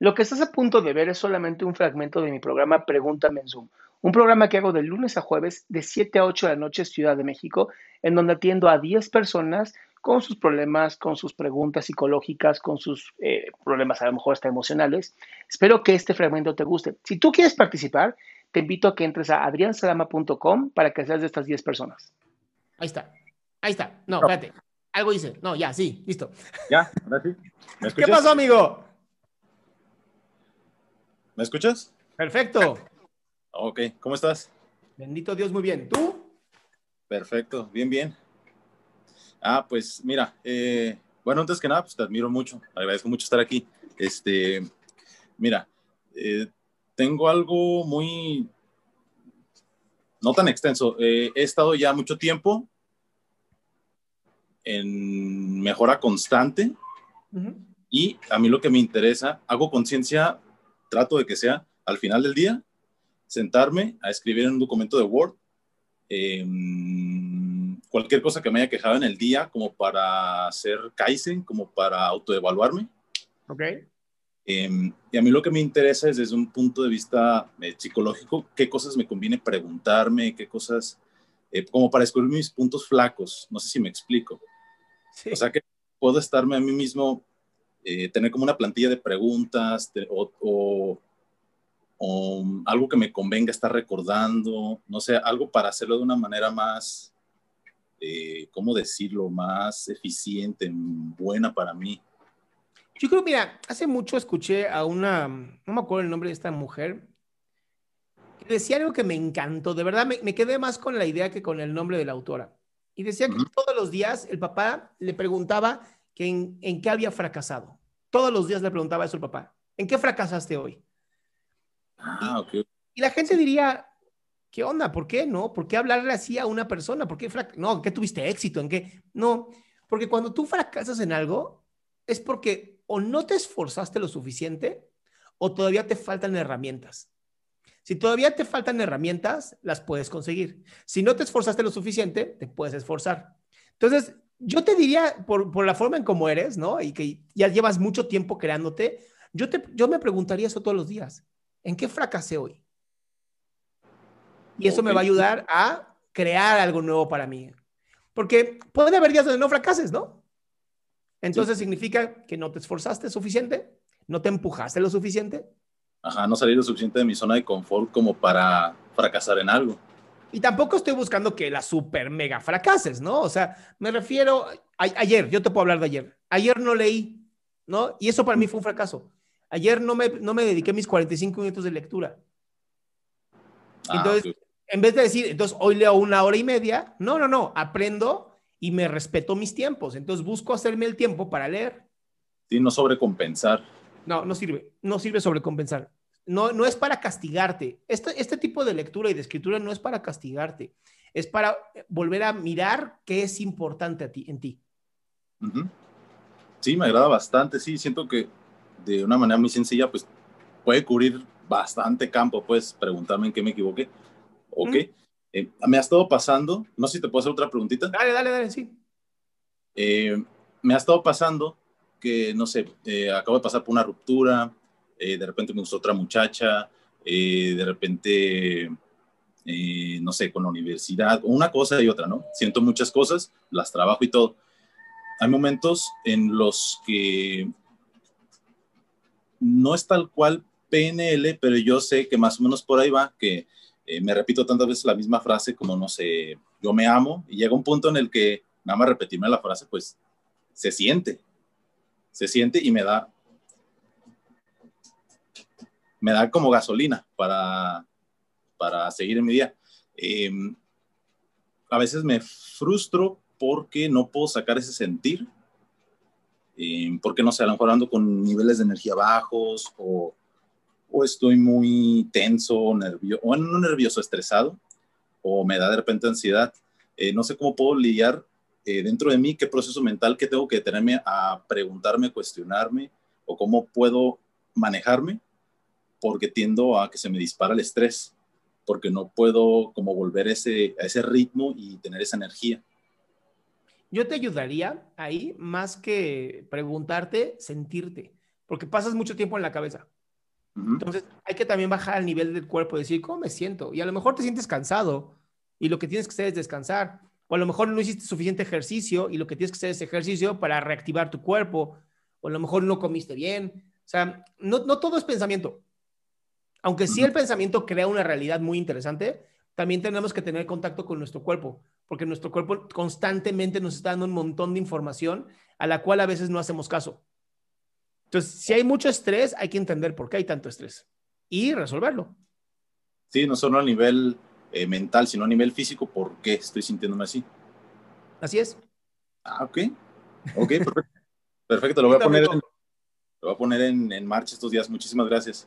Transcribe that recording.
Lo que estás a punto de ver es solamente un fragmento de mi programa Pregúntame en Zoom, un programa que hago de lunes a jueves de 7 a 8 de la noche Ciudad de México, en donde atiendo a 10 personas con sus problemas, con sus preguntas psicológicas, con sus eh, problemas a lo mejor hasta emocionales. Espero que este fragmento te guste. Si tú quieres participar, te invito a que entres a adriansalama.com para que seas de estas 10 personas. Ahí está. Ahí está. No, espérate. Algo hice. No, ya, sí, listo. Ya, ahora sí. ¿Qué pasó, amigo? ¿Me escuchas? Perfecto. Ok, ¿cómo estás? Bendito Dios, muy bien. ¿Tú? Perfecto, bien, bien. Ah, pues mira, eh, bueno, antes que nada, pues te admiro mucho, agradezco mucho estar aquí. Este, mira, eh, tengo algo muy, no tan extenso. Eh, he estado ya mucho tiempo en mejora constante y a mí lo que me interesa, hago conciencia trato de que sea al final del día, sentarme a escribir en un documento de Word em, cualquier cosa que me haya quejado en el día, como para hacer Kaizen, como para autoevaluarme. Ok. Em, y a mí lo que me interesa es desde un punto de vista eh, psicológico, qué cosas me conviene preguntarme, qué cosas, eh, como para descubrir mis puntos flacos. No sé si me explico. O sea, que puedo estarme a mí mismo eh, tener como una plantilla de preguntas o, algo que me convenga estar recordando, no sé, algo para hacerlo de una manera más, eh, ¿cómo decirlo?, más eficiente, buena para mí. Yo creo, mira, hace mucho escuché a una, no me acuerdo el nombre de esta mujer, que decía algo que me encantó, de verdad me, quedé más con la idea que con el nombre de la autora. Y decía que todos los días el papá le preguntaba en, qué había fracasado. Todos los días le preguntaba eso al papá. ¿En qué fracasaste hoy? Ah, y, y la gente diría, ¿qué onda? ¿Por qué no? ¿Por qué hablarle así a una persona? ¿Por qué no, ¿en qué tuviste éxito? ¿En qué? No, porque cuando tú fracasas en algo es porque o no te esforzaste lo suficiente o todavía te faltan herramientas. Si todavía te faltan herramientas, las puedes conseguir. Si no te esforzaste lo suficiente, te puedes esforzar. Entonces, yo te diría, por, por, la forma en cómo eres, ¿no? Y que ya llevas mucho tiempo creándote, yo, te, yo me preguntaría eso todos los días. ¿En qué fracasé hoy? Y eso me va a ayudar a crear algo nuevo para mí. Porque puede haber días donde no fracases, ¿no? Entonces significa que no te esforzaste suficiente, no te empujaste lo suficiente. Ajá, no salí lo suficiente de mi zona de confort como para fracasar en algo. Y tampoco estoy buscando que la super mega fracases, ¿no? O sea, me refiero, ayer, yo te puedo hablar de ayer. Ayer no leí, ¿no? Y eso para mí fue un fracaso. Ayer no me, no me dediqué mis 45 minutos de lectura. Ah, entonces, en vez de decir, entonces hoy leo una hora y media, no, no, no, aprendo y me respeto mis tiempos. Entonces busco hacerme el tiempo para leer. Sí, no sobrecompensar. No, no sirve, no sirve sobrecompensar. No, no es para castigarte. Este, este tipo de lectura y de escritura no es para castigarte. Es para volver a mirar qué es importante a ti, en ti. Sí, me agrada bastante. Sí, siento que de una manera muy sencilla, pues puede cubrir bastante campo. Puedes preguntarme en qué me equivoqué. Ok. Eh, me ha estado pasando, no sé si te puedo hacer otra preguntita. Dale, dale, dale, sí. Eh, me ha estado pasando que, no sé, eh, acabo de pasar por una ruptura, eh, de repente me gustó otra muchacha, eh, de repente, eh, no sé, con la universidad, una cosa y otra, ¿no? Siento muchas cosas, las trabajo y todo. Hay momentos en los que no es tal cual PNL, pero yo sé que más o menos por ahí va, que me repito tantas veces la misma frase como, no sé, yo me amo, y llega un punto en el que nada más repetirme la frase, pues se siente, se siente y me da me da como gasolina para, para seguir en mi día. Em, a veces me frustro porque no puedo sacar ese sentir, em, porque no sé, a lo mejor ando con niveles de energía bajos o, o estoy muy tenso, nervioso, o no nervioso, estresado, o me da de repente ansiedad. Eh, no sé cómo puedo lidiar eh, dentro de mí, qué proceso mental que tengo que tenerme a preguntarme, cuestionarme, o cómo puedo manejarme porque tiendo a que se me dispara el estrés, porque no puedo como volver ese, a ese ritmo y tener esa energía. Yo te ayudaría ahí, más que preguntarte, sentirte. porque pasas mucho tiempo en la cabeza. Entonces, hay que también bajar al nivel del cuerpo, decir, ¿cómo me siento? Y a lo mejor te sientes cansado y lo que tienes que hacer es descansar. O a lo mejor no hiciste suficiente ejercicio y lo que tienes que hacer es ejercicio para reactivar tu cuerpo. O a lo mejor no comiste bien. O sea, no, no todo es pensamiento. Aunque sí el pensamiento crea una realidad muy interesante, también tenemos que tener contacto con nuestro cuerpo, porque nuestro cuerpo constantemente nos está dando un montón de información a la cual a veces no hacemos caso. Entonces, si hay mucho estrés, hay que entender por qué hay tanto estrés y resolverlo. Sí, no solo a nivel eh, mental, sino a nivel físico, ¿por qué estoy sintiéndome así? Así es. Ah, ok. Ok, perfecto. perfecto, lo voy a poner, en, lo voy a poner en, en marcha estos días. Muchísimas gracias.